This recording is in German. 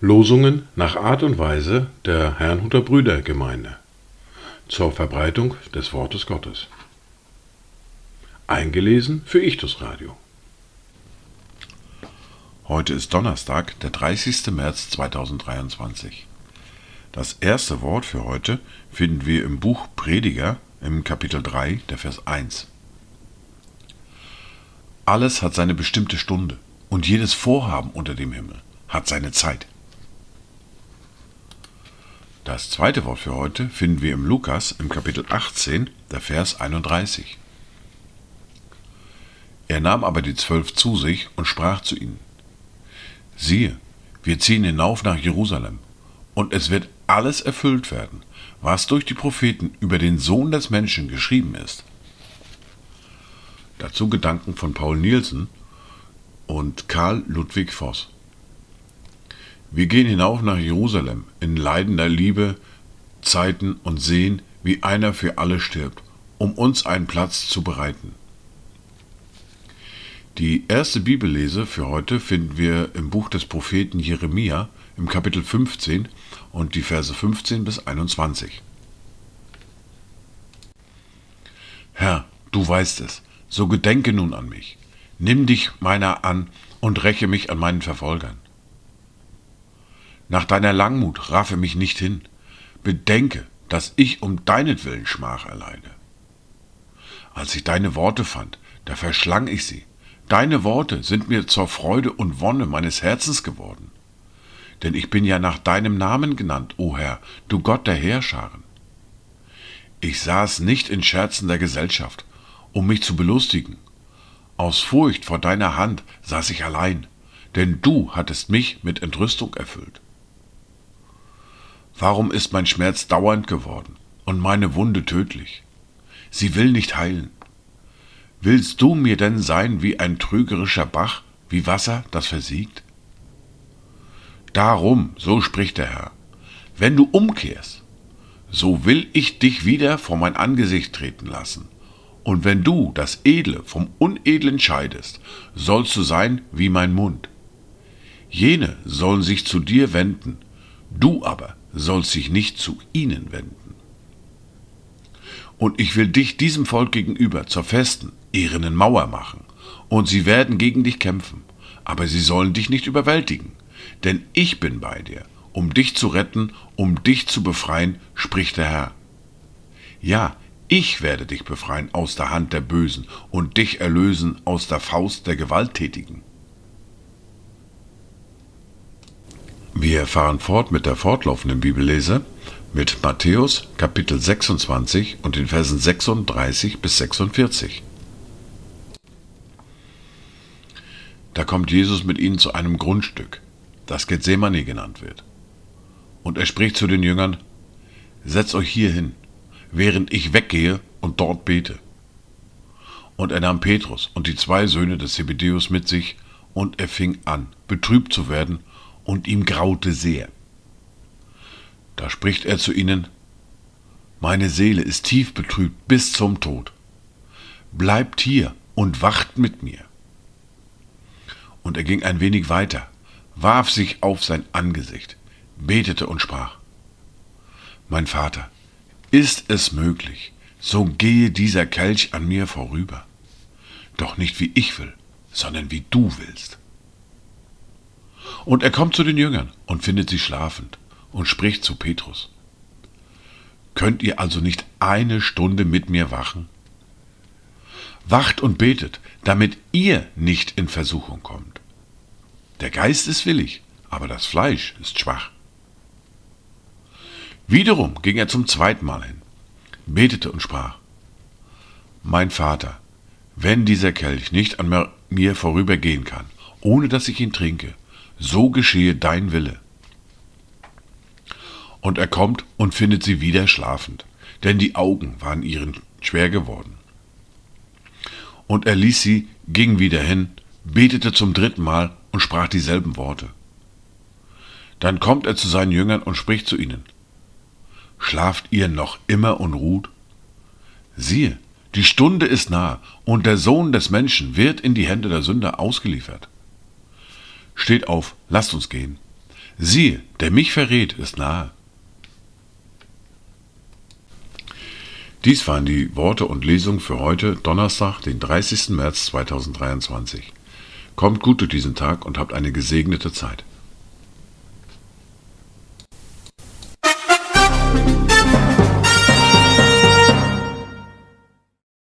Losungen nach Art und Weise der Herrnhuter Brüdergemeinde zur Verbreitung des Wortes Gottes. Eingelesen für Ichtus Radio. Heute ist Donnerstag, der 30. März 2023. Das erste Wort für heute finden wir im Buch Prediger im Kapitel 3, der Vers 1. Alles hat seine bestimmte Stunde und jedes Vorhaben unter dem Himmel hat seine Zeit. Das zweite Wort für heute finden wir im Lukas im Kapitel 18, der Vers 31. Er nahm aber die Zwölf zu sich und sprach zu ihnen, siehe, wir ziehen hinauf nach Jerusalem, und es wird alles erfüllt werden, was durch die Propheten über den Sohn des Menschen geschrieben ist. Dazu Gedanken von Paul Nielsen und Karl Ludwig Voss. Wir gehen hinauf nach Jerusalem in leidender Liebe, Zeiten und sehen, wie einer für alle stirbt, um uns einen Platz zu bereiten. Die erste Bibellese für heute finden wir im Buch des Propheten Jeremia im Kapitel 15 und die Verse 15 bis 21. Herr, du weißt es, so gedenke nun an mich, nimm dich meiner an und räche mich an meinen Verfolgern. Nach deiner Langmut raffe mich nicht hin, bedenke, dass ich um deinetwillen Schmach erleide. Als ich deine Worte fand, da verschlang ich sie. Deine Worte sind mir zur Freude und Wonne meines Herzens geworden. Denn ich bin ja nach deinem Namen genannt, o Herr, du Gott der Heerscharen. Ich saß nicht in scherzender Gesellschaft, um mich zu belustigen. Aus Furcht vor deiner Hand saß ich allein, denn du hattest mich mit Entrüstung erfüllt. Warum ist mein Schmerz dauernd geworden und meine Wunde tödlich? Sie will nicht heilen. Willst du mir denn sein wie ein trügerischer Bach, wie Wasser, das versiegt? Darum, so spricht der Herr, wenn du umkehrst, so will ich dich wieder vor mein Angesicht treten lassen. Und wenn du das Edle vom Unedlen scheidest, sollst du sein wie mein Mund. Jene sollen sich zu dir wenden, du aber sollst dich nicht zu ihnen wenden. Und ich will dich diesem Volk gegenüber zur festen, ehrenen Mauer machen, und sie werden gegen dich kämpfen, aber sie sollen dich nicht überwältigen, denn ich bin bei dir, um dich zu retten, um dich zu befreien, spricht der Herr. Ja, ich werde dich befreien aus der Hand der Bösen und dich erlösen aus der Faust der Gewalttätigen. Wir fahren fort mit der fortlaufenden Bibellese mit Matthäus Kapitel 26 und den Versen 36 bis 46. Da kommt Jesus mit ihnen zu einem Grundstück, das Gethsemane genannt wird. Und er spricht zu den Jüngern, Setzt euch hier hin, während ich weggehe und dort bete. Und er nahm Petrus und die zwei Söhne des Zebedeus mit sich, und er fing an, betrübt zu werden, und ihm graute sehr. Da spricht er zu ihnen, Meine Seele ist tief betrübt bis zum Tod. Bleibt hier und wacht mit mir. Und er ging ein wenig weiter, warf sich auf sein Angesicht, betete und sprach, Mein Vater, ist es möglich, so gehe dieser Kelch an mir vorüber, doch nicht wie ich will, sondern wie du willst. Und er kommt zu den Jüngern und findet sie schlafend und spricht zu Petrus. Könnt ihr also nicht eine Stunde mit mir wachen? Wacht und betet, damit ihr nicht in Versuchung kommt. Der Geist ist willig, aber das Fleisch ist schwach. Wiederum ging er zum zweiten Mal hin, betete und sprach, Mein Vater, wenn dieser Kelch nicht an mir vorübergehen kann, ohne dass ich ihn trinke, so geschehe dein Wille. Und er kommt und findet sie wieder schlafend, denn die Augen waren ihren schwer geworden. Und er ließ sie, ging wieder hin, betete zum dritten Mal und sprach dieselben Worte. Dann kommt er zu seinen Jüngern und spricht zu ihnen. Schlaft ihr noch immer und ruht? Siehe, Die Stunde ist nah und der Sohn des Menschen wird in die Hände der Sünder ausgeliefert. Steht auf, lasst uns gehen. Siehe, der mich verrät, ist nahe. Dies waren die Worte und Lesungen für heute, Donnerstag, den 30. März 2023. Kommt gut durch diesen Tag und habt eine gesegnete Zeit.